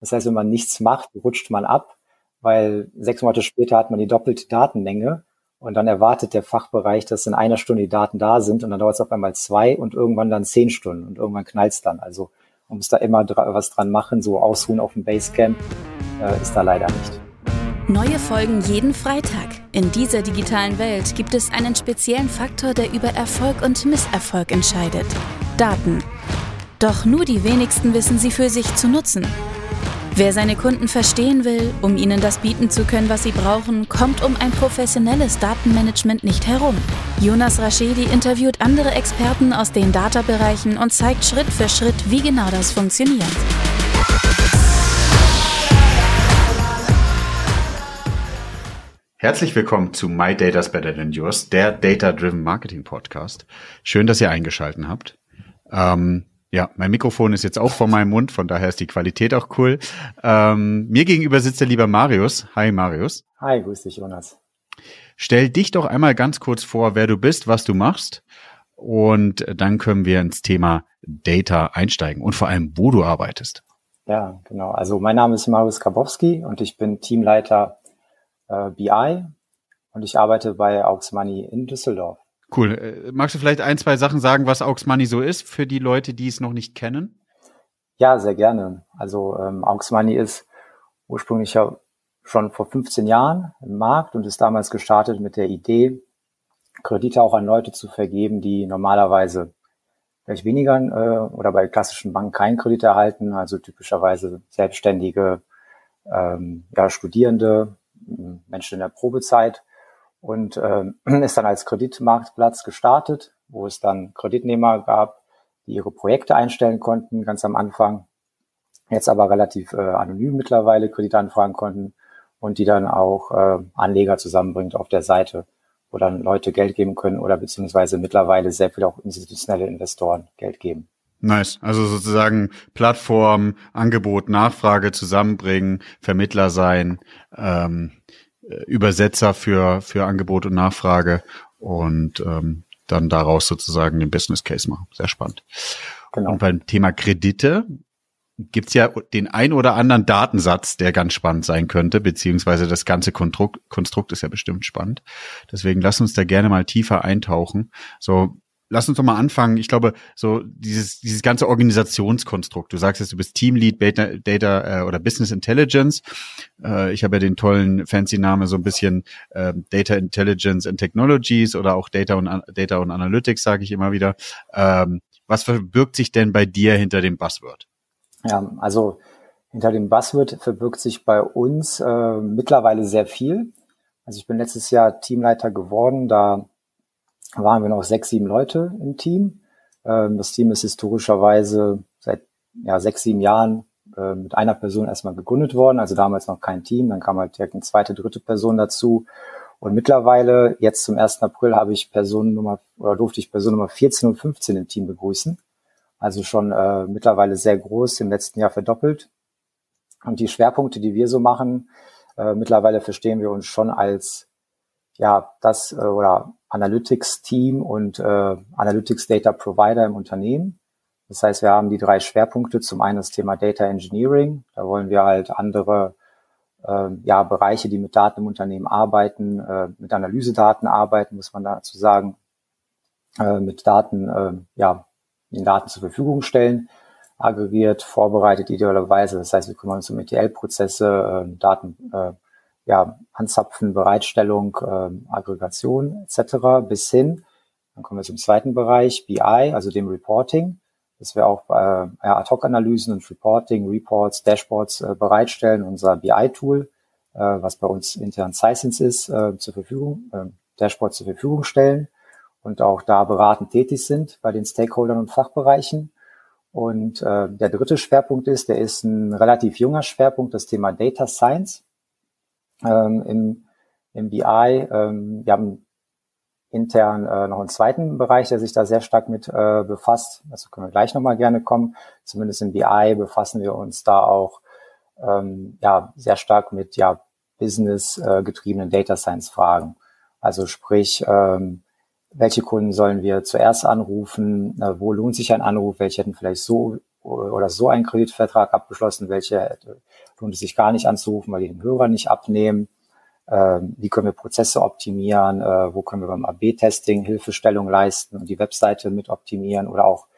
Das heißt, wenn man nichts macht, rutscht man ab, weil sechs Monate später hat man die doppelte Datenmenge und dann erwartet der Fachbereich, dass in einer Stunde die Daten da sind und dann dauert es auf einmal zwei und irgendwann dann zehn Stunden und irgendwann knallt es dann. Also man muss da immer was dran machen, so ausruhen auf dem Basecamp äh, ist da leider nicht. Neue Folgen jeden Freitag. In dieser digitalen Welt gibt es einen speziellen Faktor, der über Erfolg und Misserfolg entscheidet. Daten. Doch nur die wenigsten wissen sie für sich zu nutzen. Wer seine Kunden verstehen will, um ihnen das bieten zu können, was sie brauchen, kommt um ein professionelles Datenmanagement nicht herum. Jonas Raschedi interviewt andere Experten aus den Data-Bereichen und zeigt Schritt für Schritt, wie genau das funktioniert. Herzlich willkommen zu My Data's Better Than Yours, der Data Driven Marketing Podcast. Schön, dass ihr eingeschalten habt. Ähm, ja, mein Mikrofon ist jetzt auch vor meinem Mund, von daher ist die Qualität auch cool. Ähm, mir gegenüber sitzt der lieber Marius. Hi Marius. Hi, grüß dich Jonas. Stell dich doch einmal ganz kurz vor, wer du bist, was du machst und dann können wir ins Thema Data einsteigen und vor allem, wo du arbeitest. Ja, genau. Also mein Name ist Marius Karbowski und ich bin Teamleiter äh, BI und ich arbeite bei Aux Money in Düsseldorf. Cool. Äh, magst du vielleicht ein, zwei Sachen sagen, was Aux Money so ist für die Leute, die es noch nicht kennen? Ja, sehr gerne. Also ähm, Aux Money ist ursprünglich ja schon vor 15 Jahren im Markt und ist damals gestartet mit der Idee, Kredite auch an Leute zu vergeben, die normalerweise vielleicht weniger äh, oder bei klassischen Banken keinen Kredit erhalten, also typischerweise Selbstständige, ähm, ja, Studierende, Menschen in der Probezeit und äh, ist dann als Kreditmarktplatz gestartet, wo es dann Kreditnehmer gab, die ihre Projekte einstellen konnten, ganz am Anfang, jetzt aber relativ äh, anonym mittlerweile Kredite anfragen konnten und die dann auch äh, Anleger zusammenbringt auf der Seite, wo dann Leute Geld geben können oder beziehungsweise mittlerweile sehr viel auch institutionelle Investoren Geld geben. Nice. Also sozusagen Plattform, Angebot, Nachfrage zusammenbringen, Vermittler sein, ähm, äh, Übersetzer für, für Angebot und Nachfrage und ähm, dann daraus sozusagen den Business Case machen. Sehr spannend. Genau. Und beim Thema Kredite gibt's ja den ein oder anderen Datensatz, der ganz spannend sein könnte, beziehungsweise das ganze Konstrukt, Konstrukt ist ja bestimmt spannend. Deswegen lass uns da gerne mal tiefer eintauchen. So, lass uns doch mal anfangen. Ich glaube, so dieses, dieses ganze Organisationskonstrukt. Du sagst jetzt, du bist Teamlead Data, Data äh, oder Business Intelligence. Äh, ich habe ja den tollen fancy Name so ein bisschen äh, Data Intelligence and Technologies oder auch Data und Data und Analytics, sage ich immer wieder. Ähm, was verbirgt sich denn bei dir hinter dem Buzzword? Ja, also hinter dem Buzzword verbirgt sich bei uns äh, mittlerweile sehr viel. Also ich bin letztes Jahr Teamleiter geworden. Da waren wir noch sechs, sieben Leute im Team. Ähm, das Team ist historischerweise seit ja, sechs, sieben Jahren äh, mit einer Person erstmal gegründet worden, also damals noch kein Team, dann kam halt direkt eine zweite, dritte Person dazu. Und mittlerweile, jetzt zum 1. April, habe ich Person Nummer, oder durfte ich Person Nummer 14 und 15 im Team begrüßen. Also schon äh, mittlerweile sehr groß, im letzten Jahr verdoppelt. Und die Schwerpunkte, die wir so machen, äh, mittlerweile verstehen wir uns schon als ja das äh, oder Analytics-Team und äh, Analytics Data Provider im Unternehmen. Das heißt, wir haben die drei Schwerpunkte. Zum einen das Thema Data Engineering. Da wollen wir halt andere äh, ja, Bereiche, die mit Daten im Unternehmen arbeiten, äh, mit Analysedaten arbeiten, muss man dazu sagen, äh, mit Daten, äh, ja, den Daten zur Verfügung stellen, aggregiert, vorbereitet idealerweise. Das heißt, wir kümmern uns um ETL-Prozesse, äh, Daten äh, ja, Anzapfen, Bereitstellung, äh, Aggregation etc. bis hin, dann kommen wir zum zweiten Bereich, BI, also dem Reporting, dass wir auch äh, ja, Ad-Hoc-Analysen und Reporting, Reports, Dashboards äh, bereitstellen, unser BI-Tool, äh, was bei uns intern Science ist, äh, zur Verfügung, äh, Dashboards zur Verfügung stellen und auch da beratend tätig sind bei den Stakeholdern und Fachbereichen. Und äh, der dritte Schwerpunkt ist, der ist ein relativ junger Schwerpunkt, das Thema Data Science ähm, im, im BI. Ähm, wir haben intern äh, noch einen zweiten Bereich, der sich da sehr stark mit äh, befasst. Dazu können wir gleich nochmal gerne kommen. Zumindest im BI befassen wir uns da auch ähm, ja sehr stark mit ja business äh, Data Science Fragen. Also sprich, ähm, welche Kunden sollen wir zuerst anrufen? Äh, wo lohnt sich ein Anruf? Welche hätten vielleicht so oder so einen Kreditvertrag abgeschlossen, welche lohnt es sich gar nicht anzurufen, weil die den Hörer nicht abnehmen. Ähm, wie können wir Prozesse optimieren? Äh, wo können wir beim AB-Testing Hilfestellung leisten und die Webseite mit optimieren oder auch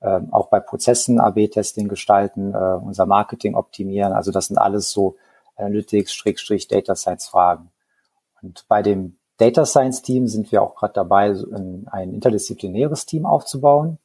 ähm, auch bei Prozessen AB-Testing gestalten, äh, unser Marketing optimieren. Also das sind alles so Analytics-Data Science-Fragen. Und bei dem Data Science Team sind wir auch gerade dabei, ein interdisziplinäres Team aufzubauen.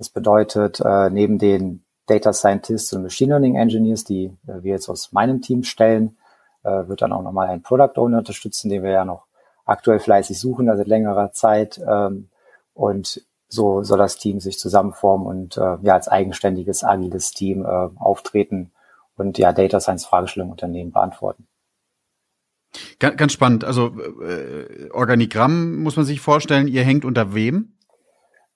Das bedeutet, äh, neben den Data Scientists und Machine Learning Engineers, die äh, wir jetzt aus meinem Team stellen, äh, wird dann auch nochmal ein Product Owner unterstützen, den wir ja noch aktuell fleißig suchen, also seit längerer Zeit. Ähm, und so soll das Team sich zusammenformen und äh, ja als eigenständiges, agiles Team äh, auftreten und ja Data Science Fragestellungen Unternehmen beantworten. Ganz, ganz spannend. Also äh, Organigramm muss man sich vorstellen. Ihr hängt unter wem?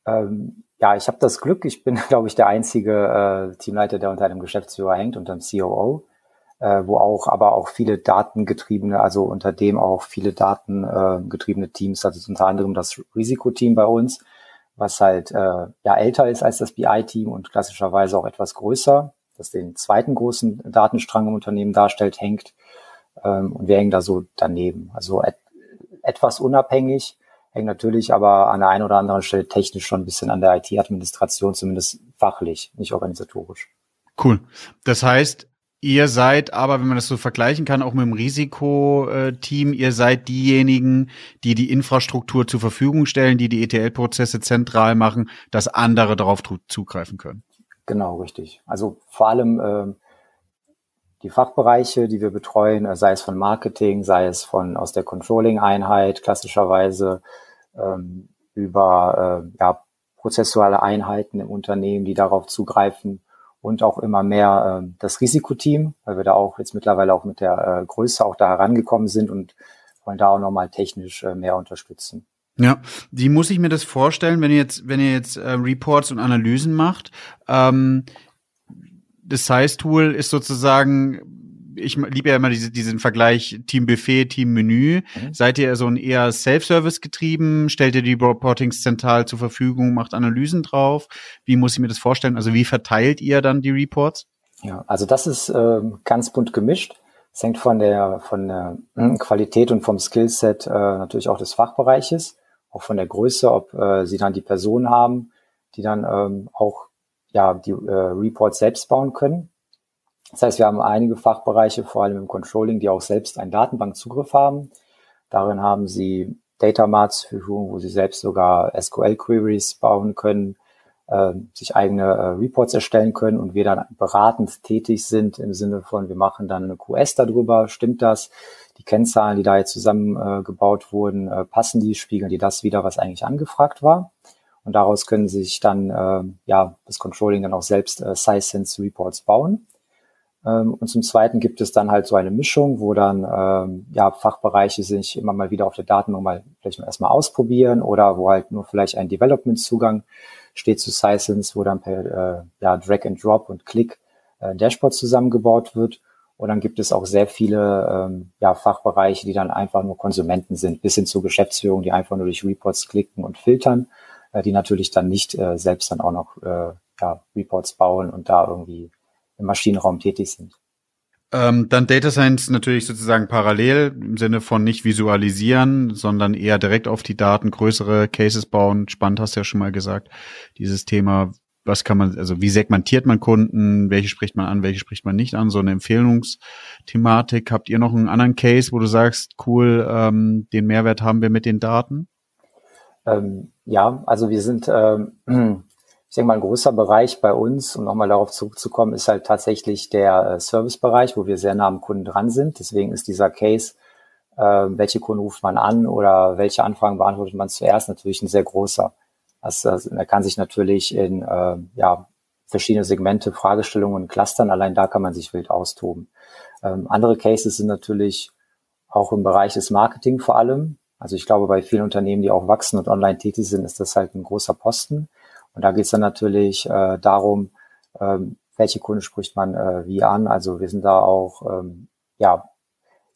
Ähm, ja, ich habe das Glück, ich bin, glaube ich, der einzige äh, Teamleiter, der unter einem Geschäftsführer hängt, unter einem COO, äh, wo auch aber auch viele datengetriebene, also unter dem auch viele datengetriebene äh, Teams, also unter anderem das Risikoteam bei uns, was halt äh, ja älter ist als das BI-Team und klassischerweise auch etwas größer, das den zweiten großen Datenstrang im Unternehmen darstellt, hängt. Ähm, und wir hängen da so daneben. Also et etwas unabhängig, hängt natürlich aber an der einen oder anderen Stelle technisch schon ein bisschen an der IT-Administration, zumindest fachlich, nicht organisatorisch. Cool. Das heißt, ihr seid aber, wenn man das so vergleichen kann, auch mit dem Risikoteam, ihr seid diejenigen, die die Infrastruktur zur Verfügung stellen, die die ETL-Prozesse zentral machen, dass andere darauf zugreifen können. Genau, richtig. Also vor allem äh, die Fachbereiche, die wir betreuen, äh, sei es von Marketing, sei es von aus der Controlling-Einheit klassischerweise, ähm, über äh, ja, prozessuale Einheiten im Unternehmen, die darauf zugreifen und auch immer mehr äh, das Risikoteam, weil wir da auch jetzt mittlerweile auch mit der äh, Größe auch da herangekommen sind und wollen da auch nochmal technisch äh, mehr unterstützen. Ja, wie muss ich mir das vorstellen, wenn ihr jetzt, wenn ihr jetzt äh, Reports und Analysen macht? Ähm, das Size-Tool ist sozusagen ich liebe ja immer diese, diesen Vergleich Team Buffet, Team Menü. Mhm. Seid ihr so ein eher Self-Service getrieben? Stellt ihr die Reportings zentral zur Verfügung, macht Analysen drauf? Wie muss ich mir das vorstellen? Also wie verteilt ihr dann die Reports? Ja, also das ist äh, ganz bunt gemischt. Es hängt von der, von der äh, Qualität und vom Skillset äh, natürlich auch des Fachbereiches, auch von der Größe, ob äh, sie dann die Personen haben, die dann ähm, auch ja die äh, Reports selbst bauen können. Das heißt, wir haben einige Fachbereiche, vor allem im Controlling, die auch selbst einen Datenbankzugriff haben. Darin haben sie Data Marts Verfügung, wo sie selbst sogar SQL-Queries bauen können, äh, sich eigene äh, Reports erstellen können und wir dann beratend tätig sind im Sinne von, wir machen dann eine QS darüber, stimmt das? Die Kennzahlen, die da jetzt zusammengebaut äh, wurden, äh, passen die, spiegeln die das wieder, was eigentlich angefragt war? Und daraus können sich dann äh, ja das Controlling dann auch selbst äh, Size-Sense Reports bauen. Ähm, und zum Zweiten gibt es dann halt so eine Mischung, wo dann ähm, ja Fachbereiche sich immer mal wieder auf der Datenbank mal vielleicht mal erstmal ausprobieren oder wo halt nur vielleicht ein Development-Zugang steht zu Sysens, wo dann per äh, ja, Drag and Drop und Click äh, Dashboard zusammengebaut wird. Und dann gibt es auch sehr viele ähm, ja, Fachbereiche, die dann einfach nur Konsumenten sind, bis hin zur Geschäftsführung, die einfach nur durch Reports klicken und filtern, äh, die natürlich dann nicht äh, selbst dann auch noch äh, ja, Reports bauen und da irgendwie im Maschinenraum tätig sind. Ähm, dann Data Science natürlich sozusagen parallel im Sinne von nicht visualisieren, sondern eher direkt auf die Daten größere Cases bauen. Spannend hast du ja schon mal gesagt. Dieses Thema, was kann man, also wie segmentiert man Kunden, welche spricht man an, welche spricht man nicht an, so eine Empfehlungsthematik. Habt ihr noch einen anderen Case, wo du sagst, cool, ähm, den Mehrwert haben wir mit den Daten? Ähm, ja, also wir sind ähm, ich denke mal, ein großer Bereich bei uns, um nochmal darauf zurückzukommen, ist halt tatsächlich der äh, Servicebereich, wo wir sehr nah am Kunden dran sind. Deswegen ist dieser Case, äh, welche Kunden ruft man an oder welche Anfragen beantwortet man zuerst, natürlich ein sehr großer. Also, also er kann sich natürlich in äh, ja, verschiedene Segmente, Fragestellungen clustern. Allein da kann man sich wild austoben. Ähm, andere Cases sind natürlich auch im Bereich des Marketing vor allem. Also ich glaube, bei vielen Unternehmen, die auch wachsen und online tätig sind, ist das halt ein großer Posten. Und da geht es dann natürlich äh, darum, ähm, welche Kunden spricht man äh, wie an. Also wir sind da auch, ähm, ja,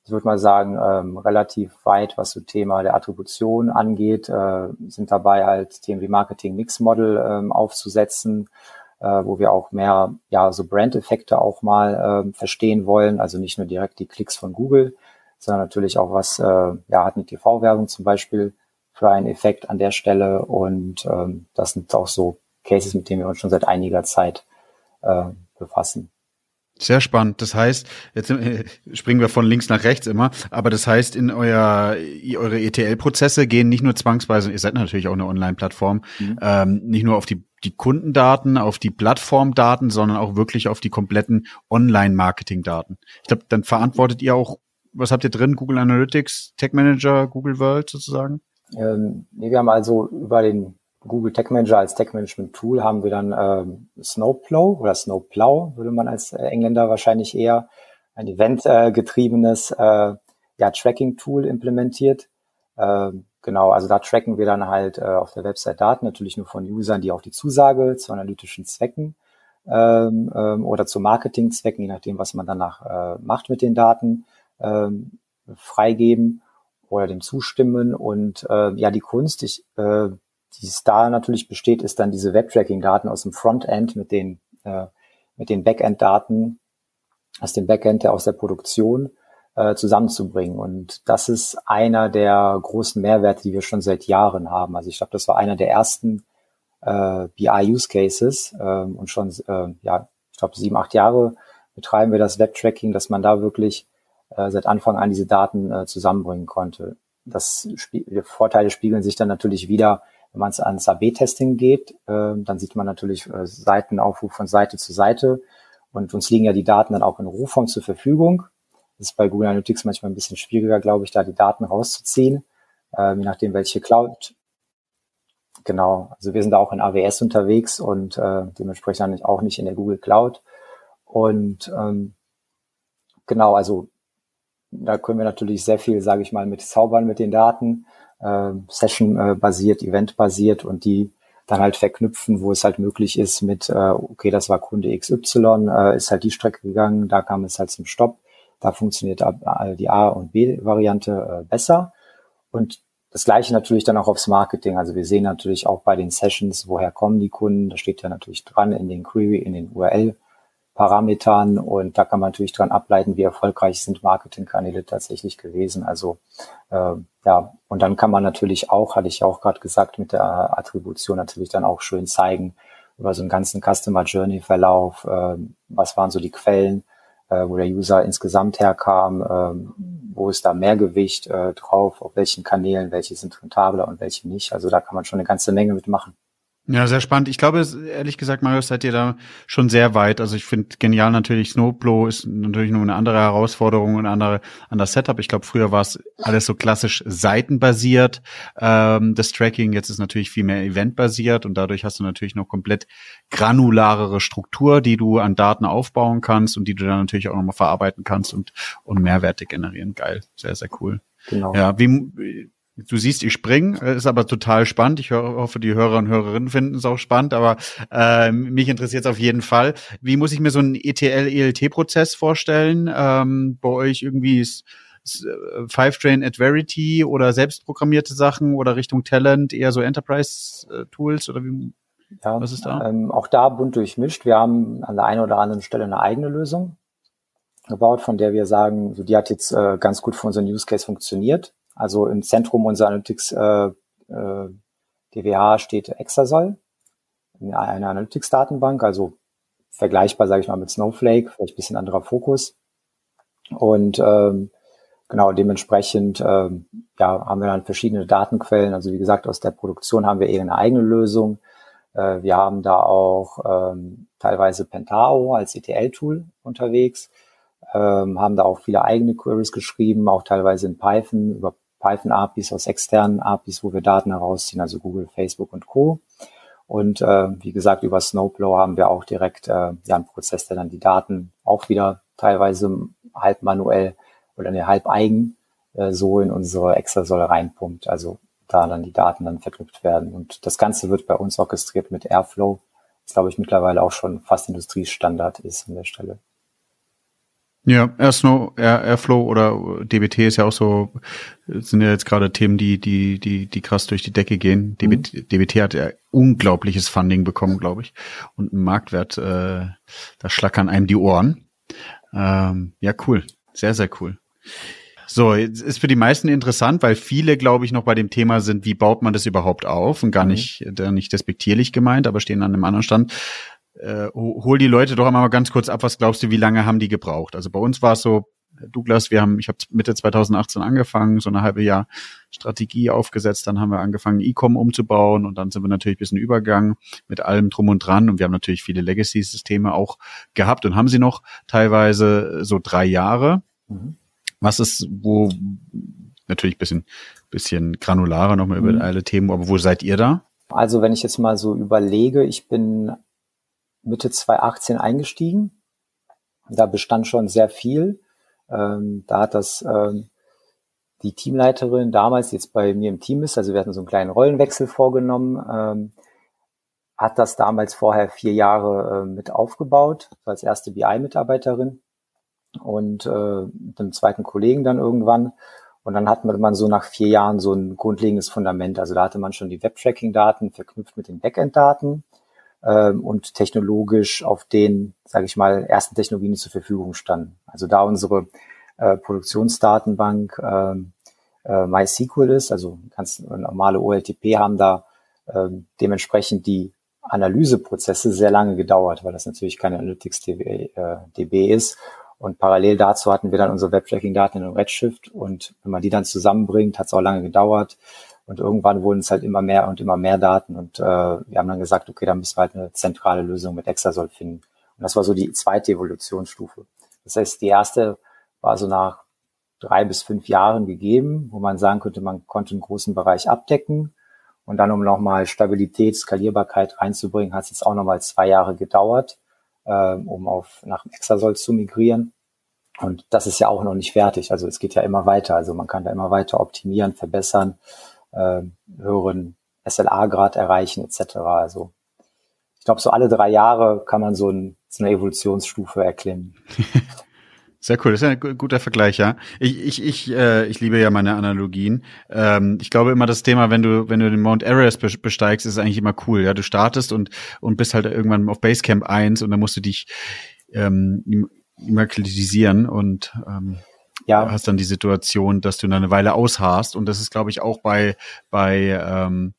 ich würde mal sagen, ähm, relativ weit, was so Thema der Attribution angeht, äh, sind dabei halt Themen wie Marketing Mix Model ähm, aufzusetzen, äh, wo wir auch mehr, ja, so Brand-Effekte auch mal äh, verstehen wollen. Also nicht nur direkt die Klicks von Google, sondern natürlich auch was, äh, ja, hat eine TV-Werbung zum Beispiel für einen Effekt an der Stelle. Und ähm, das sind auch so Cases, mit denen wir uns schon seit einiger Zeit äh, befassen. Sehr spannend. Das heißt, jetzt äh, springen wir von links nach rechts immer, aber das heißt, in euer, eure ETL-Prozesse gehen nicht nur zwangsweise, ihr seid natürlich auch eine Online-Plattform, mhm. ähm, nicht nur auf die, die Kundendaten, auf die Plattformdaten, sondern auch wirklich auf die kompletten Online-Marketing-Daten. Ich glaube, dann verantwortet ihr auch, was habt ihr drin? Google Analytics, Tech Manager, Google World sozusagen? Ähm, nee, wir haben also über den Google Tech Manager als Tech Management Tool haben wir dann ähm, Snowplow oder Snowplow, würde man als äh, Engländer wahrscheinlich eher, ein eventgetriebenes äh, ja, Tracking-Tool implementiert. Ähm, genau, also da tracken wir dann halt äh, auf der Website Daten, natürlich nur von Usern, die auch die Zusage zu analytischen Zwecken ähm, ähm, oder zu Marketingzwecken, je nachdem, was man danach äh, macht mit den Daten, ähm, freigeben oder dem zustimmen. Und äh, ja, die Kunst, ich, äh, die es da natürlich besteht, ist dann diese Web-Tracking-Daten aus dem Frontend mit den, äh, mit den Backend-Daten aus dem Backend der aus der Produktion äh, zusammenzubringen. Und das ist einer der großen Mehrwerte, die wir schon seit Jahren haben. Also ich glaube, das war einer der ersten äh, BI-Use-Cases äh, und schon, äh, ja, ich glaube, sieben, acht Jahre betreiben wir das Web-Tracking, dass man da wirklich äh, seit Anfang an diese Daten äh, zusammenbringen konnte. Das die Vorteile spiegeln sich dann natürlich wieder wenn man es ans AB-Testing geht, äh, dann sieht man natürlich äh, Seitenaufruf von Seite zu Seite. Und uns liegen ja die Daten dann auch in Rohform zur Verfügung. Das ist bei Google Analytics manchmal ein bisschen schwieriger, glaube ich, da die Daten rauszuziehen, äh, je nachdem, welche Cloud. Genau, also wir sind da auch in AWS unterwegs und äh, dementsprechend auch nicht in der Google Cloud. Und ähm, genau, also da können wir natürlich sehr viel, sage ich mal, mit zaubern mit den Daten äh, Session-basiert, Event-basiert und die dann halt verknüpfen, wo es halt möglich ist mit, äh, okay, das war Kunde XY, äh, ist halt die Strecke gegangen, da kam es halt zum Stopp, da funktioniert die A- und B-Variante äh, besser. Und das gleiche natürlich dann auch aufs Marketing. Also wir sehen natürlich auch bei den Sessions, woher kommen die Kunden, da steht ja natürlich dran in den Query, in den URL. Parametern und da kann man natürlich dran ableiten, wie erfolgreich sind Marketingkanäle tatsächlich gewesen. Also äh, ja, und dann kann man natürlich auch, hatte ich ja auch gerade gesagt, mit der Attribution natürlich dann auch schön zeigen über so einen ganzen Customer Journey Verlauf, äh, was waren so die Quellen, äh, wo der User insgesamt herkam, äh, wo ist da mehr Gewicht äh, drauf, auf welchen Kanälen, welche sind rentabler und welche nicht. Also da kann man schon eine ganze Menge mitmachen. Ja, sehr spannend. Ich glaube, ehrlich gesagt, Marius, seid ihr da schon sehr weit. Also ich finde genial natürlich, Snowblow ist natürlich nur eine andere Herausforderung und ein andere, anderes Setup. Ich glaube, früher war es alles so klassisch seitenbasiert, ähm, das Tracking. Jetzt ist natürlich viel mehr eventbasiert und dadurch hast du natürlich noch komplett granularere Struktur, die du an Daten aufbauen kannst und die du dann natürlich auch nochmal verarbeiten kannst und, und Mehrwerte generieren. Geil. Sehr, sehr cool. Genau. Ja, wie, Du siehst, ich spring, ist aber total spannend. Ich hoffe, die Hörer und Hörerinnen finden es auch spannend, aber äh, mich interessiert es auf jeden Fall. Wie muss ich mir so einen ETL-ELT-Prozess vorstellen? Ähm, bei euch irgendwie ist, ist äh, Five Train at Verity oder selbstprogrammierte Sachen oder Richtung Talent eher so Enterprise-Tools oder wie? Ja, was ist da? Ähm, auch da bunt durchmischt. Wir haben an der einen oder anderen Stelle eine eigene Lösung gebaut, von der wir sagen, so die hat jetzt äh, ganz gut für unseren Use Case funktioniert. Also im Zentrum unserer Analytics äh, äh, DWH steht Exasol, eine Analytics-Datenbank, also vergleichbar, sage ich mal, mit Snowflake, vielleicht ein bisschen anderer Fokus. Und ähm, genau dementsprechend ähm, ja, haben wir dann verschiedene Datenquellen. Also wie gesagt, aus der Produktion haben wir eher eine eigene Lösung. Äh, wir haben da auch ähm, teilweise Pentao als ETL-Tool unterwegs, ähm, haben da auch viele eigene Queries geschrieben, auch teilweise in Python über Python-APIs aus externen APIs, wo wir Daten herausziehen, also Google, Facebook und Co. Und äh, wie gesagt, über Snowplow haben wir auch direkt äh, ja, einen Prozess, der dann die Daten auch wieder teilweise halb manuell oder ne, halb eigen äh, so in unsere Extrasäule reinpumpt. Also da dann die Daten dann verknüpft werden. Und das Ganze wird bei uns orchestriert mit Airflow, das glaube ich mittlerweile auch schon fast Industriestandard ist an der Stelle. Ja, Airflow, Airflow oder DBT ist ja auch so, sind ja jetzt gerade Themen, die, die, die, die krass durch die Decke gehen. DBT, mhm. DBT hat ja unglaubliches Funding bekommen, glaube ich. Und einen Marktwert, äh, da schlackern einem die Ohren. Ähm, ja, cool. Sehr, sehr cool. So, jetzt ist für die meisten interessant, weil viele, glaube ich, noch bei dem Thema sind, wie baut man das überhaupt auf? Und gar mhm. nicht, der nicht despektierlich gemeint, aber stehen an einem anderen Stand äh, hol die Leute doch einmal ganz kurz ab, was glaubst du, wie lange haben die gebraucht? Also bei uns war es so, Douglas, wir haben, ich habe Mitte 2018 angefangen, so eine halbe Jahr Strategie aufgesetzt, dann haben wir angefangen, E-Com umzubauen und dann sind wir natürlich ein bisschen übergangen mit allem drum und dran und wir haben natürlich viele Legacy-Systeme auch gehabt und haben sie noch teilweise so drei Jahre. Mhm. Was ist, wo natürlich bisschen, bisschen granularer nochmal mhm. über alle Themen, aber wo seid ihr da? Also wenn ich jetzt mal so überlege, ich bin Mitte 2018 eingestiegen. Da bestand schon sehr viel. Ähm, da hat das ähm, die Teamleiterin damals, jetzt bei mir im Team ist, also wir hatten so einen kleinen Rollenwechsel vorgenommen, ähm, hat das damals vorher vier Jahre äh, mit aufgebaut, als erste BI-Mitarbeiterin und äh, mit einem zweiten Kollegen dann irgendwann. Und dann hat man so nach vier Jahren so ein grundlegendes Fundament. Also da hatte man schon die Web-Tracking-Daten verknüpft mit den Backend-Daten ähm, und technologisch auf den, sage ich mal, ersten Technologien, zur Verfügung standen. Also da unsere äh, Produktionsdatenbank äh, äh, MySQL ist, also ganz normale OLTP haben da äh, dementsprechend die Analyseprozesse sehr lange gedauert, weil das natürlich keine Analytics DB, äh, DB ist. Und parallel dazu hatten wir dann unsere Web-Tracking-Daten in Redshift und wenn man die dann zusammenbringt, hat es auch lange gedauert. Und irgendwann wurden es halt immer mehr und immer mehr Daten. Und äh, wir haben dann gesagt, okay, dann müssen wir halt eine zentrale Lösung mit Exasol finden. Und das war so die zweite Evolutionsstufe. Das heißt, die erste war so nach drei bis fünf Jahren gegeben, wo man sagen könnte, man konnte einen großen Bereich abdecken. Und dann, um nochmal Stabilität, Skalierbarkeit reinzubringen, hat es jetzt auch nochmal zwei Jahre gedauert, äh, um auf nach Exasol zu migrieren. Und das ist ja auch noch nicht fertig. Also es geht ja immer weiter. Also man kann da immer weiter optimieren, verbessern äh, höheren SLA-Grad erreichen etc. Also ich glaube, so alle drei Jahre kann man so, ein, so eine Evolutionsstufe erklimmen. Sehr cool, das ist ein guter Vergleich, ja. Ich, ich, ich, äh, ich liebe ja meine Analogien. Ähm, ich glaube immer das Thema, wenn du, wenn du den Mount Everest besteigst, ist eigentlich immer cool. Ja, du startest und und bist halt irgendwann auf Basecamp 1 und dann musst du dich ähm, immakulisieren und ähm, ja. hast dann die Situation, dass du eine Weile ausharst und das ist, glaube ich, auch bei bei ähm,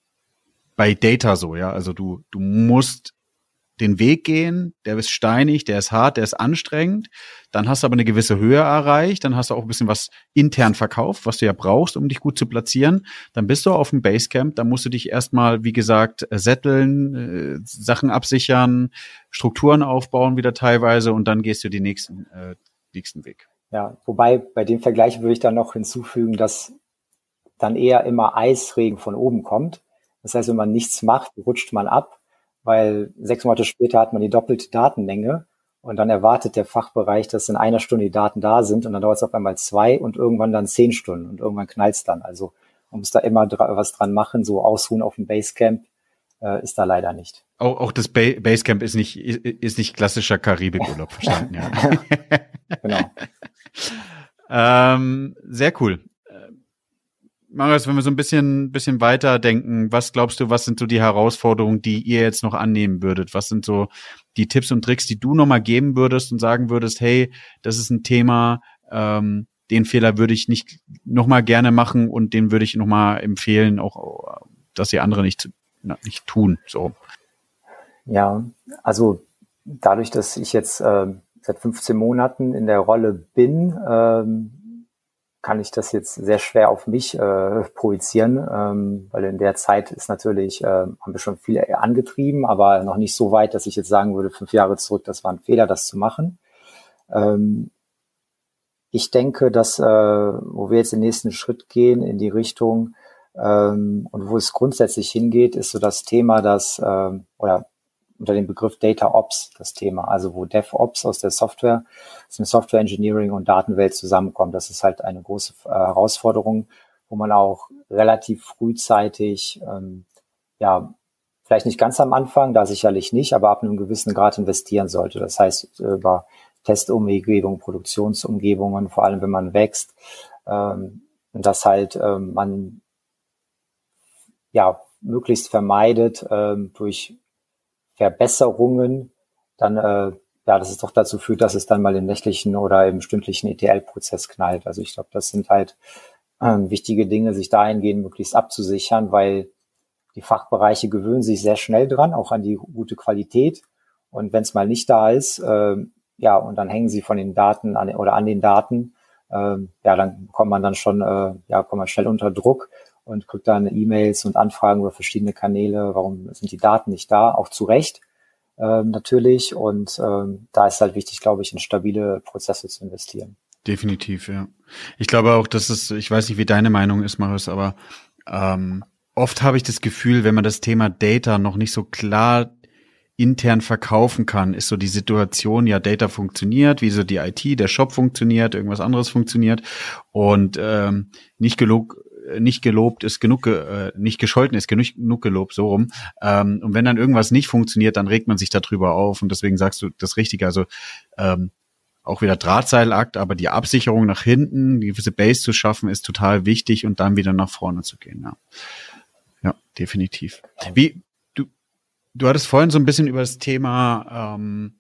bei Data so, ja. Also du du musst den Weg gehen, der ist steinig, der ist hart, der ist anstrengend. Dann hast du aber eine gewisse Höhe erreicht, dann hast du auch ein bisschen was intern verkauft, was du ja brauchst, um dich gut zu platzieren. Dann bist du auf dem Basecamp, dann musst du dich erstmal, wie gesagt, sätteln, äh, Sachen absichern, Strukturen aufbauen wieder teilweise und dann gehst du den nächsten, äh, nächsten Weg. Ja, wobei bei dem Vergleich würde ich dann noch hinzufügen, dass dann eher immer Eisregen von oben kommt. Das heißt, wenn man nichts macht, rutscht man ab, weil sechs Monate später hat man die doppelte Datenmenge und dann erwartet der Fachbereich, dass in einer Stunde die Daten da sind und dann dauert es auf einmal zwei und irgendwann dann zehn Stunden und irgendwann knallt es dann. Also man muss da immer was dran machen, so ausruhen auf dem Basecamp äh, ist da leider nicht. Auch, auch das ba Basecamp ist nicht, ist nicht klassischer Karibikurlaub, verstanden, ja. genau. Ähm, sehr cool. Äh, Marius, wenn wir so ein bisschen, bisschen weiter denken, was glaubst du, was sind so die Herausforderungen, die ihr jetzt noch annehmen würdet? Was sind so die Tipps und Tricks, die du nochmal geben würdest und sagen würdest, hey, das ist ein Thema, ähm, den Fehler würde ich nicht nochmal gerne machen und den würde ich nochmal empfehlen, auch, dass ihr andere nicht, nicht tun, so. Ja, also dadurch, dass ich jetzt äh, seit 15 Monaten in der Rolle bin, ähm, kann ich das jetzt sehr schwer auf mich äh, projizieren, ähm, weil in der Zeit ist natürlich, äh, haben wir schon viel angetrieben, aber noch nicht so weit, dass ich jetzt sagen würde, fünf Jahre zurück, das war ein Fehler, das zu machen. Ähm, ich denke, dass, äh, wo wir jetzt den nächsten Schritt gehen in die Richtung ähm, und wo es grundsätzlich hingeht, ist so das Thema, dass, äh, oder unter dem Begriff Data Ops das Thema, also wo DevOps aus der Software, aus dem Software Engineering und Datenwelt zusammenkommt. Das ist halt eine große äh, Herausforderung, wo man auch relativ frühzeitig, ähm, ja, vielleicht nicht ganz am Anfang, da sicherlich nicht, aber ab einem gewissen Grad investieren sollte. Das heißt, über Testumgebungen, Produktionsumgebungen, vor allem wenn man wächst. Ähm, das halt ähm, man ja möglichst vermeidet ähm, durch Verbesserungen, dann äh, ja, dass es doch dazu führt, dass es dann mal im nächtlichen oder im stündlichen ETL-Prozess knallt. Also ich glaube, das sind halt ähm, wichtige Dinge, sich dahingehend möglichst abzusichern, weil die Fachbereiche gewöhnen sich sehr schnell dran, auch an die gute Qualität. Und wenn es mal nicht da ist, äh, ja, und dann hängen sie von den Daten an oder an den Daten, äh, ja, dann kommt man dann schon, äh, ja, kommt man schnell unter Druck und kriegt dann E-Mails und Anfragen über verschiedene Kanäle, warum sind die Daten nicht da, auch zu Recht äh, natürlich. Und ähm, da ist halt wichtig, glaube ich, in stabile Prozesse zu investieren. Definitiv, ja. Ich glaube auch, dass es, ich weiß nicht, wie deine Meinung ist, Marius, aber ähm, oft habe ich das Gefühl, wenn man das Thema Data noch nicht so klar intern verkaufen kann, ist so die Situation, ja, Data funktioniert, wie so die IT, der Shop funktioniert, irgendwas anderes funktioniert und ähm, nicht genug nicht gelobt ist genug, äh, nicht gescholten ist genug, genug gelobt, so rum. Ähm, und wenn dann irgendwas nicht funktioniert, dann regt man sich darüber auf. Und deswegen sagst du das Richtige. Also ähm, auch wieder Drahtseilakt, aber die Absicherung nach hinten, die gewisse Base zu schaffen, ist total wichtig und dann wieder nach vorne zu gehen. Ja, ja definitiv. Wie du, du hattest vorhin so ein bisschen über das Thema ähm,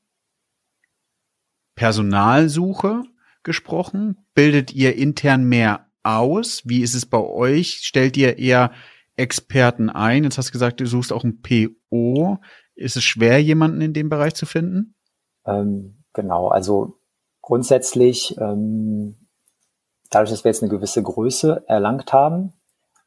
Personalsuche gesprochen. Bildet ihr intern mehr aus? Wie ist es bei euch? Stellt ihr eher Experten ein? Jetzt hast du gesagt, du suchst auch ein PO. Ist es schwer, jemanden in dem Bereich zu finden? Ähm, genau, also grundsätzlich, ähm, dadurch, dass wir jetzt eine gewisse Größe erlangt haben,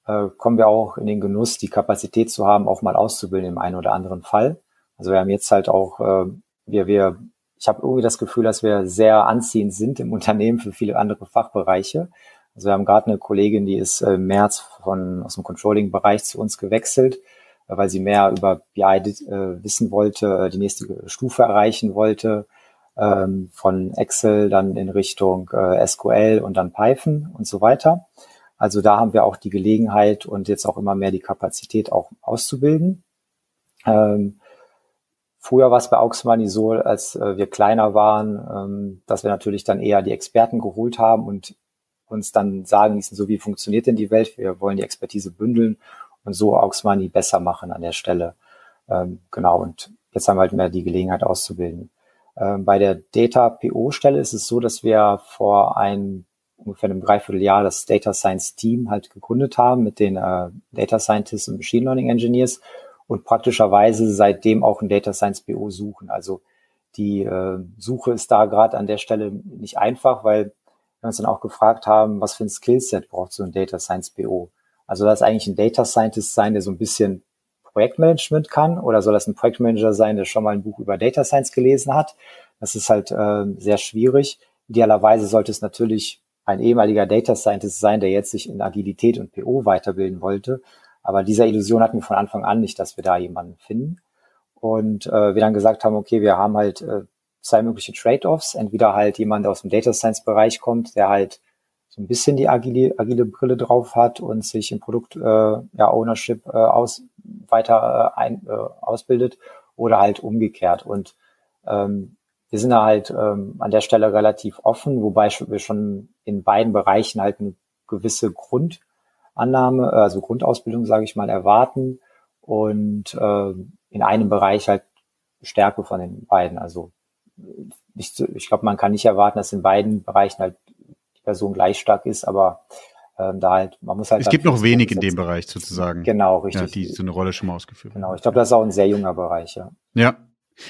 äh, kommen wir auch in den Genuss, die Kapazität zu haben, auch mal auszubilden im einen oder anderen Fall. Also wir haben jetzt halt auch, äh, wir, wir, ich habe irgendwie das Gefühl, dass wir sehr anziehend sind im Unternehmen für viele andere Fachbereiche. Also wir haben gerade eine Kollegin, die ist äh, im März von, aus dem Controlling-Bereich zu uns gewechselt, äh, weil sie mehr über BI äh, wissen wollte, die nächste Stufe erreichen wollte, ähm, von Excel dann in Richtung SQL und dann Python und so weiter. Also da haben wir auch die Gelegenheit und jetzt auch immer mehr die Kapazität auch auszubilden. Ähm, früher war es bei Auxmoney so, als wir kleiner waren, ähm, dass wir natürlich dann eher die Experten geholt haben und uns dann sagen ließen, so wie funktioniert denn die Welt? Wir wollen die Expertise bündeln und so Auxmoney besser machen an der Stelle. Ähm, genau, und jetzt haben wir halt mehr die Gelegenheit auszubilden. Ähm, bei der Data PO-Stelle ist es so, dass wir vor ein ungefähr einem Dreivierteljahr das Data Science Team halt gegründet haben mit den äh, Data Scientists und Machine Learning Engineers und praktischerweise seitdem auch ein Data Science PO suchen. Also die äh, Suche ist da gerade an der Stelle nicht einfach, weil wir uns dann auch gefragt haben, was für ein Skillset braucht so ein Data Science BO? Also soll das eigentlich ein Data Scientist sein, der so ein bisschen Projektmanagement kann oder soll das ein Projektmanager sein, der schon mal ein Buch über Data Science gelesen hat? Das ist halt äh, sehr schwierig. Idealerweise sollte es natürlich ein ehemaliger Data Scientist sein, der jetzt sich in Agilität und PO weiterbilden wollte. Aber dieser Illusion hatten wir von Anfang an nicht, dass wir da jemanden finden. Und äh, wir dann gesagt haben, okay, wir haben halt äh, zwei mögliche Trade-offs. Entweder halt jemand aus dem Data Science Bereich kommt, der halt so ein bisschen die agile, agile Brille drauf hat und sich im Produkt äh, ja, Ownership äh, aus, weiter äh, ein, äh, ausbildet oder halt umgekehrt. Und ähm, wir sind da halt ähm, an der Stelle relativ offen, wobei wir schon in beiden Bereichen halt eine gewisse Grundannahme, also Grundausbildung, sage ich mal, erwarten und äh, in einem Bereich halt Stärke von den beiden, also so, ich glaube, man kann nicht erwarten, dass in beiden Bereichen halt die Person gleich stark ist, aber ähm, da halt, man muss halt. Es gibt noch wenig in dem Bereich sozusagen. Genau, richtig. Ja, die so eine Rolle schon mal ausgeführt. Genau, ich glaube, das ist auch ein sehr junger Bereich, ja. Ja,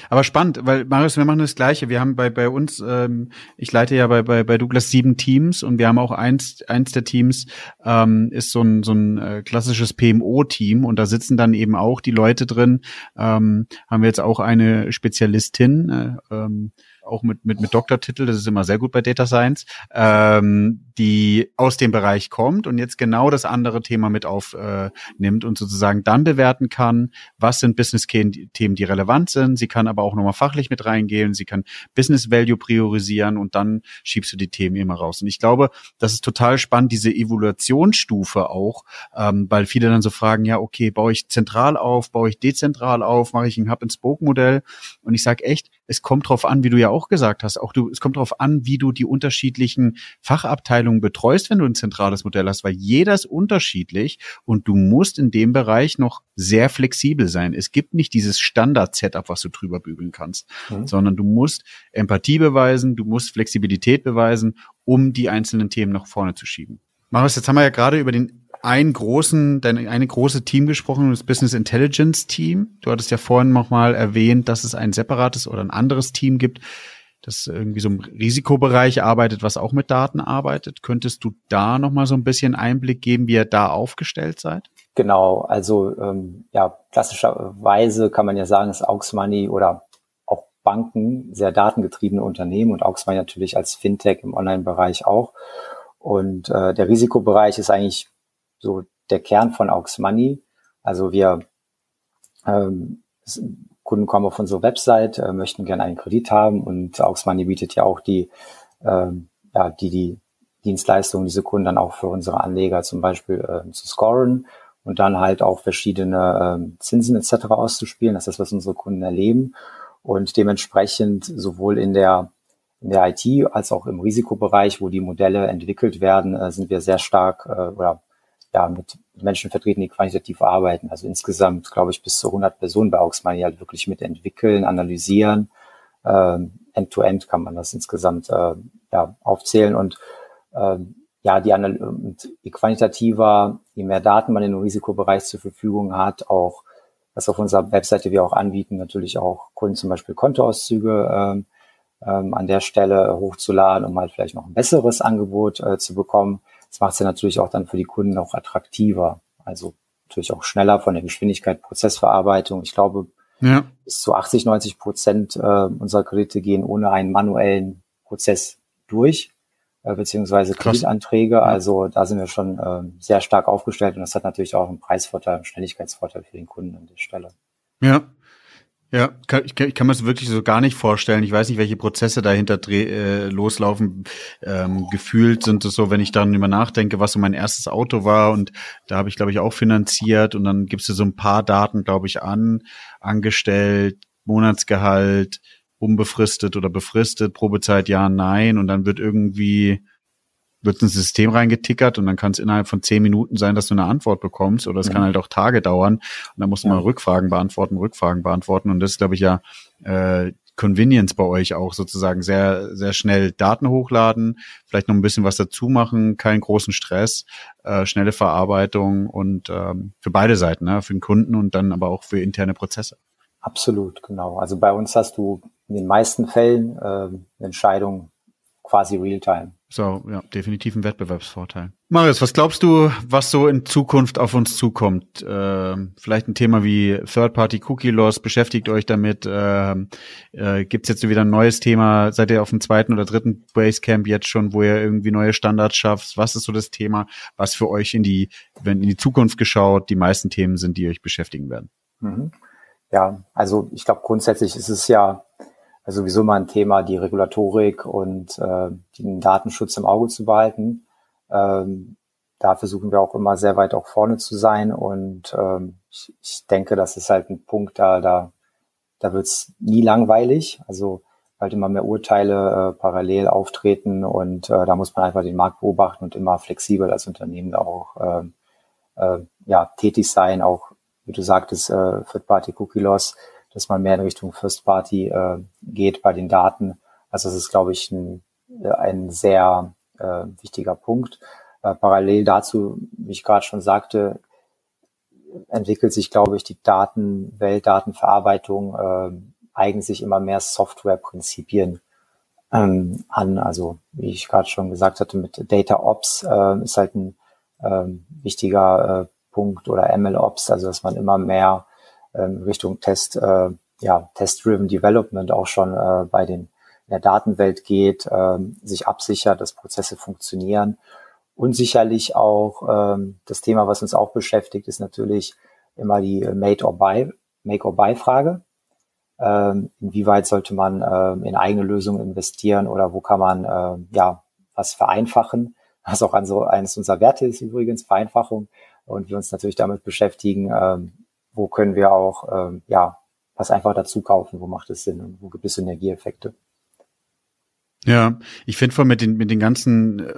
aber spannend, weil Marius, wir machen das Gleiche. Wir haben bei bei uns, ähm, ich leite ja bei, bei bei Douglas sieben Teams und wir haben auch eins eins der Teams ähm, ist so ein so ein äh, klassisches PMO-Team und da sitzen dann eben auch die Leute drin. Ähm, haben wir jetzt auch eine Spezialistin. Äh, ähm, auch mit, mit, mit Doktortitel, das ist immer sehr gut bei Data Science, ähm, die aus dem Bereich kommt und jetzt genau das andere Thema mit aufnimmt äh, und sozusagen dann bewerten kann, was sind Business-Themen, die relevant sind. Sie kann aber auch nochmal fachlich mit reingehen, sie kann Business Value priorisieren und dann schiebst du die Themen immer raus. Und ich glaube, das ist total spannend, diese Evaluationsstufe auch, ähm, weil viele dann so fragen, ja, okay, baue ich zentral auf, baue ich dezentral auf, mache ich ein Hub-and-Spoke-Modell? Und ich sage echt, es kommt drauf an, wie du ja auch gesagt hast, auch du, es kommt drauf an, wie du die unterschiedlichen Fachabteilungen betreust, wenn du ein zentrales Modell hast, weil jeder ist unterschiedlich und du musst in dem Bereich noch sehr flexibel sein. Es gibt nicht dieses Standard-Setup, was du drüber bügeln kannst, mhm. sondern du musst Empathie beweisen, du musst Flexibilität beweisen, um die einzelnen Themen nach vorne zu schieben. Marius, jetzt haben wir ja gerade über den einen großen, dein eine große Team gesprochen, das Business Intelligence Team. Du hattest ja vorhin nochmal erwähnt, dass es ein separates oder ein anderes Team gibt, das irgendwie so im Risikobereich arbeitet, was auch mit Daten arbeitet. Könntest du da nochmal so ein bisschen Einblick geben, wie ihr da aufgestellt seid? Genau, also ähm, ja, klassischerweise kann man ja sagen, ist Aux Money oder auch Banken sehr datengetriebene Unternehmen und Aux Money natürlich als Fintech im Online-Bereich auch. Und äh, der Risikobereich ist eigentlich so der Kern von Aux Money. Also wir ähm, Kunden kommen auf unsere Website, äh, möchten gerne einen Kredit haben und Aux Money bietet ja auch die, ähm, ja, die, die Dienstleistungen, diese Kunden dann auch für unsere Anleger zum Beispiel äh, zu scoren und dann halt auch verschiedene äh, Zinsen etc. auszuspielen. Das ist das, was unsere Kunden erleben. Und dementsprechend sowohl in der in der IT als auch im Risikobereich, wo die Modelle entwickelt werden, äh, sind wir sehr stark äh, oder ja, mit Menschen vertreten, die quantitativ arbeiten. Also insgesamt, glaube ich, bis zu 100 Personen bei Auxmoney halt wirklich mit entwickeln, analysieren. Ähm, End-to-End -end kann man das insgesamt äh, ja, aufzählen. Und ähm, ja, die und je quantitativer, je mehr Daten man im Risikobereich zur Verfügung hat, auch was auf unserer Webseite wir auch anbieten, natürlich auch Kunden zum Beispiel Kontoauszüge ähm, ähm, an der Stelle hochzuladen, um halt vielleicht noch ein besseres Angebot äh, zu bekommen das macht es ja natürlich auch dann für die Kunden auch attraktiver. Also natürlich auch schneller von der Geschwindigkeit, Prozessverarbeitung. Ich glaube, ja. bis zu 80, 90 Prozent äh, unserer Kredite gehen ohne einen manuellen Prozess durch, äh, beziehungsweise Kreditanträge. Ja. Also da sind wir schon äh, sehr stark aufgestellt und das hat natürlich auch einen Preisvorteil, einen Schnelligkeitsvorteil für den Kunden an der Stelle. Ja, ja, ich, kann, ich kann mir das wirklich so gar nicht vorstellen. Ich weiß nicht, welche Prozesse dahinter dreh, äh, loslaufen. Ähm, gefühlt sind es so, wenn ich dann immer nachdenke, was so mein erstes Auto war und da habe ich, glaube ich, auch finanziert und dann gibst du so ein paar Daten, glaube ich, an, angestellt, Monatsgehalt, unbefristet oder befristet, Probezeit ja, nein und dann wird irgendwie wird ins System reingetickert und dann kann es innerhalb von zehn Minuten sein, dass du eine Antwort bekommst oder es ja. kann halt auch Tage dauern und dann musst du ja. mal Rückfragen beantworten, Rückfragen beantworten und das ist, glaube ich, ja äh, Convenience bei euch auch sozusagen sehr, sehr schnell Daten hochladen, vielleicht noch ein bisschen was dazu machen, keinen großen Stress, äh, schnelle Verarbeitung und ähm, für beide Seiten, ne? für den Kunden und dann aber auch für interne Prozesse. Absolut, genau. Also bei uns hast du in den meisten Fällen äh, Entscheidung quasi real-time. So, ja, definitiv ein Wettbewerbsvorteil. Marius, was glaubst du, was so in Zukunft auf uns zukommt? Äh, vielleicht ein Thema wie Third-Party-Cookie-Loss, beschäftigt euch damit? Äh, äh, Gibt es jetzt wieder ein neues Thema? Seid ihr auf dem zweiten oder dritten Basecamp jetzt schon, wo ihr irgendwie neue Standards schafft? Was ist so das Thema, was für euch in die, wenn in die Zukunft geschaut, die meisten Themen sind, die euch beschäftigen werden? Mhm. Ja, also ich glaube grundsätzlich ist es ja also sowieso mal ein Thema, die Regulatorik und äh, den Datenschutz im Auge zu behalten. Ähm, da versuchen wir auch immer sehr weit auch vorne zu sein und ähm, ich, ich denke, das ist halt ein Punkt, da da da wird's nie langweilig. Also halt immer mehr Urteile äh, parallel auftreten und äh, da muss man einfach den Markt beobachten und immer flexibel als Unternehmen auch äh, äh, ja tätig sein, auch wie du sagtest, äh, Third Party Cookie Loss dass man mehr in Richtung First Party äh, geht bei den Daten. Also das ist, glaube ich, ein, äh, ein sehr äh, wichtiger Punkt. Äh, parallel dazu, wie ich gerade schon sagte, entwickelt sich, glaube ich, die Datenwelt, Datenverarbeitung äh, eigen sich immer mehr Softwareprinzipien ähm, an. Also wie ich gerade schon gesagt hatte, mit Data Ops äh, ist halt ein äh, wichtiger äh, Punkt oder ML Ops, also dass man immer mehr ähm, Richtung Test, äh, ja, Test-Driven Development auch schon äh, bei den in der Datenwelt geht, ähm, sich absichert, dass Prozesse funktionieren. Und sicherlich auch ähm, das Thema, was uns auch beschäftigt, ist natürlich immer die Made or Buy, Make or Buy Frage. Ähm, inwieweit sollte man ähm, in eigene Lösungen investieren oder wo kann man ähm, ja was vereinfachen? Was auch an so eines unserer Werte ist übrigens Vereinfachung und wir uns natürlich damit beschäftigen, ähm, wo können wir auch ähm, ja was einfach dazu kaufen, wo macht es Sinn und wo gibt es Synergieeffekte. Ja, ich finde vor mit den mit den ganzen äh,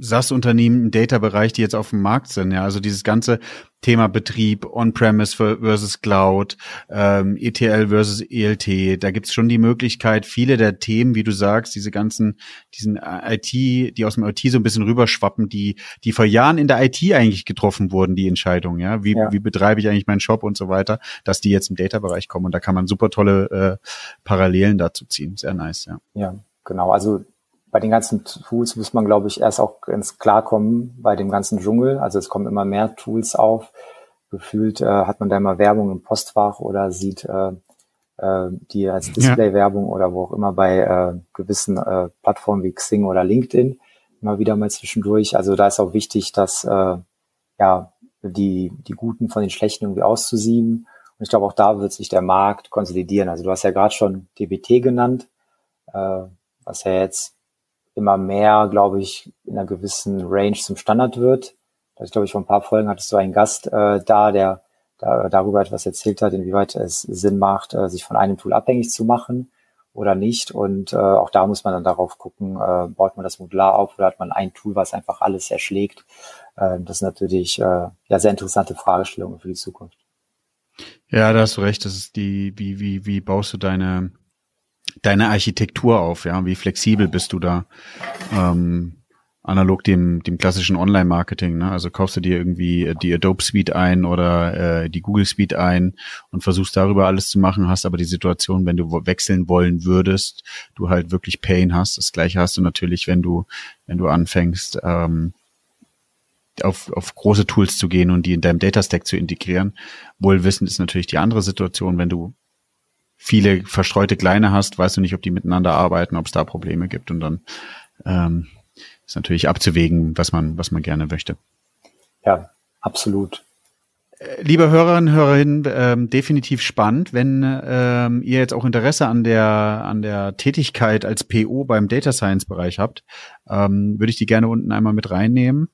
SaaS-Unternehmen im Data-Bereich, die jetzt auf dem Markt sind. Ja, also dieses ganze Thema Betrieb, On-Premise versus Cloud, ähm, ETL versus ELT. Da gibt's schon die Möglichkeit, viele der Themen, wie du sagst, diese ganzen, diesen IT, die aus dem IT so ein bisschen rüberschwappen, die, die vor Jahren in der IT eigentlich getroffen wurden, die Entscheidung, ja, wie, ja. wie betreibe ich eigentlich meinen Shop und so weiter, dass die jetzt im Data-Bereich kommen. Und da kann man super tolle äh, Parallelen dazu ziehen. Sehr nice, ja. Ja, genau. Also bei den ganzen Tools muss man, glaube ich, erst auch ganz klar kommen bei dem ganzen Dschungel. Also es kommen immer mehr Tools auf. Gefühlt äh, hat man da immer Werbung im Postfach oder sieht äh, äh, die als Display-Werbung oder wo auch immer bei äh, gewissen äh, Plattformen wie Xing oder LinkedIn immer wieder mal zwischendurch. Also da ist auch wichtig, dass äh, ja die, die Guten von den Schlechten irgendwie auszusieben. Und ich glaube, auch da wird sich der Markt konsolidieren. Also du hast ja gerade schon DBT genannt, äh, was ja jetzt immer mehr, glaube ich, in einer gewissen Range zum Standard wird. Da ich glaube ich vor ein paar Folgen hattest du einen Gast äh, da, der da, darüber etwas erzählt hat, inwieweit es Sinn macht, äh, sich von einem Tool abhängig zu machen oder nicht. Und äh, auch da muss man dann darauf gucken, äh, baut man das modular auf oder hat man ein Tool, was einfach alles erschlägt. Äh, das sind natürlich äh, ja sehr interessante Fragestellungen für die Zukunft. Ja, da hast du recht. Das ist die, wie, wie, wie baust du deine deine Architektur auf, ja, wie flexibel bist du da? Ähm, analog dem, dem klassischen Online-Marketing, ne? Also kaufst du dir irgendwie die Adobe Suite ein oder äh, die Google Suite ein und versuchst darüber alles zu machen, hast aber die Situation, wenn du wechseln wollen würdest, du halt wirklich Pain hast. Das gleiche hast du natürlich, wenn du, wenn du anfängst, ähm, auf, auf große Tools zu gehen und die in deinem Data Stack zu integrieren. Wohlwissend ist natürlich die andere Situation, wenn du viele verstreute kleine hast, weißt du nicht, ob die miteinander arbeiten, ob es da Probleme gibt und dann ähm, ist natürlich abzuwägen, was man, was man gerne möchte. Ja, absolut. Äh, liebe Hörerinnen, Hörerinnen, ähm, definitiv spannend. Wenn ähm, ihr jetzt auch Interesse an der an der Tätigkeit als PO beim Data Science Bereich habt, ähm, würde ich die gerne unten einmal mit reinnehmen.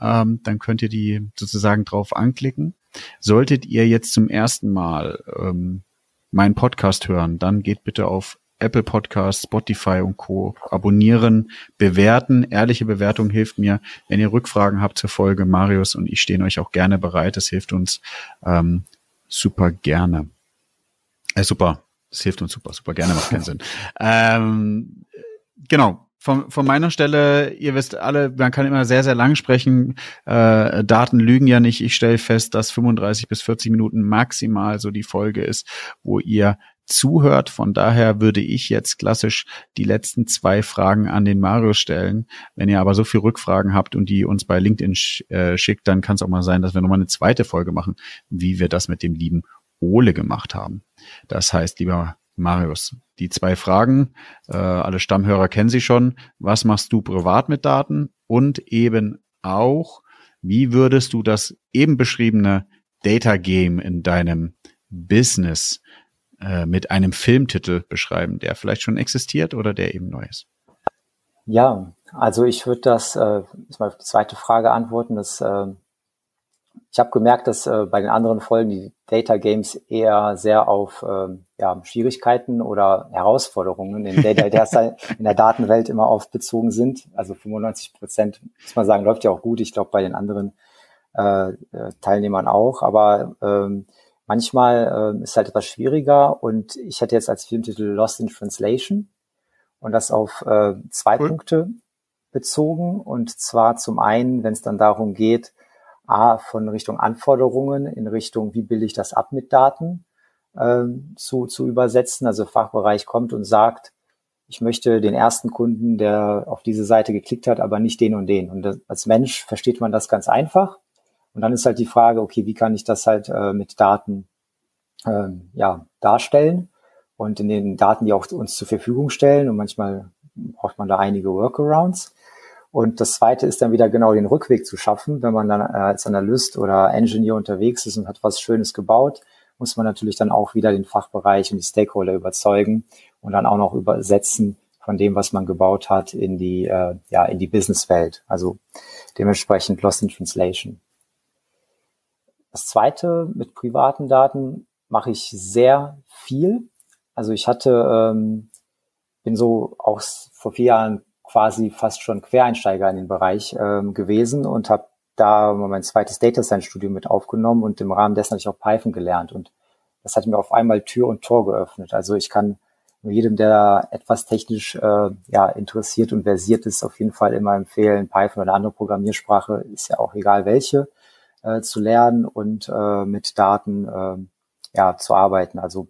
Ähm, dann könnt ihr die sozusagen drauf anklicken. Solltet ihr jetzt zum ersten Mal ähm, meinen Podcast hören, dann geht bitte auf Apple Podcasts, Spotify und Co. Abonnieren, bewerten. Ehrliche Bewertung hilft mir. Wenn ihr Rückfragen habt zur Folge, Marius und ich stehen euch auch gerne bereit. Das hilft uns ähm, super gerne. Äh, super. Das hilft uns super, super gerne, macht keinen Sinn. Ähm, genau von, von meiner Stelle, ihr wisst alle, man kann immer sehr, sehr lang sprechen. Äh, Daten lügen ja nicht. Ich stelle fest, dass 35 bis 40 Minuten maximal so die Folge ist, wo ihr zuhört. Von daher würde ich jetzt klassisch die letzten zwei Fragen an den Mario stellen. Wenn ihr aber so viel Rückfragen habt und die uns bei LinkedIn sch äh, schickt, dann kann es auch mal sein, dass wir nochmal eine zweite Folge machen, wie wir das mit dem lieben Ole gemacht haben. Das heißt, lieber Marius, die zwei Fragen, äh, alle Stammhörer kennen sie schon. Was machst du privat mit Daten? Und eben auch, wie würdest du das eben beschriebene Data Game in deinem Business äh, mit einem Filmtitel beschreiben, der vielleicht schon existiert oder der eben neu ist? Ja, also ich würde das, äh, mal auf die zweite Frage antworten. Das äh, ich habe gemerkt, dass äh, bei den anderen Folgen die Data Games eher sehr auf äh, ja, Schwierigkeiten oder Herausforderungen in der, der, in der Datenwelt immer oft bezogen sind. Also 95 Prozent, muss man sagen, läuft ja auch gut. Ich glaube, bei den anderen äh, äh, Teilnehmern auch. Aber ähm, manchmal äh, ist halt etwas schwieriger. Und ich hätte jetzt als Filmtitel Lost in Translation und das auf äh, zwei cool. Punkte bezogen. Und zwar zum einen, wenn es dann darum geht, A, von Richtung Anforderungen in Richtung, wie bilde ich das ab mit Daten ähm, zu, zu übersetzen. Also Fachbereich kommt und sagt, ich möchte den ersten Kunden, der auf diese Seite geklickt hat, aber nicht den und den. Und das, als Mensch versteht man das ganz einfach. Und dann ist halt die Frage, okay, wie kann ich das halt äh, mit Daten ähm, ja, darstellen? Und in den Daten, die auch uns zur Verfügung stellen, und manchmal braucht man da einige Workarounds, und das zweite ist dann wieder genau den Rückweg zu schaffen. Wenn man dann äh, als Analyst oder Engineer unterwegs ist und hat was Schönes gebaut, muss man natürlich dann auch wieder den Fachbereich und die Stakeholder überzeugen und dann auch noch übersetzen von dem, was man gebaut hat, in die, äh, ja, in die Businesswelt. Also dementsprechend Lost in Translation. Das zweite mit privaten Daten, mache ich sehr viel. Also ich hatte, ähm, bin so auch vor vier Jahren quasi fast schon Quereinsteiger in den Bereich ähm, gewesen und habe da mein zweites Data Science Studium mit aufgenommen und im Rahmen dessen habe ich auch Python gelernt und das hat mir auf einmal Tür und Tor geöffnet. Also ich kann jedem, der etwas technisch äh, ja, interessiert und versiert ist, auf jeden Fall immer empfehlen, Python oder eine andere Programmiersprache, ist ja auch egal welche, äh, zu lernen und äh, mit Daten äh, ja, zu arbeiten. Also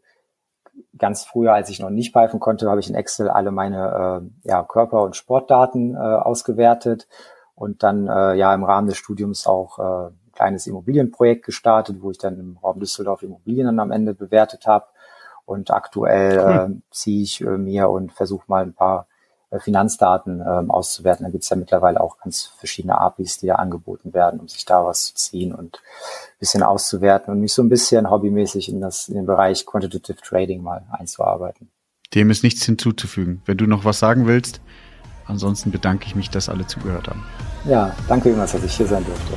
ganz früher, als ich noch nicht Python konnte, habe ich in Excel alle meine äh, ja, Körper- und Sportdaten äh, ausgewertet und dann äh, ja im Rahmen des Studiums auch äh, ein kleines Immobilienprojekt gestartet, wo ich dann im Raum Düsseldorf Immobilien dann am Ende bewertet habe. Und aktuell äh, ziehe ich äh, mir und versuche mal ein paar Finanzdaten äh, auszuwerten. Da gibt es ja mittlerweile auch ganz verschiedene APIs, die ja angeboten werden, um sich da was zu ziehen und ein bisschen auszuwerten und mich so ein bisschen hobbymäßig in, das, in den Bereich Quantitative Trading mal einzuarbeiten. Dem ist nichts hinzuzufügen. Wenn du noch was sagen willst, ansonsten bedanke ich mich, dass alle zugehört haben. Ja, danke immer, dass ich hier sein durfte.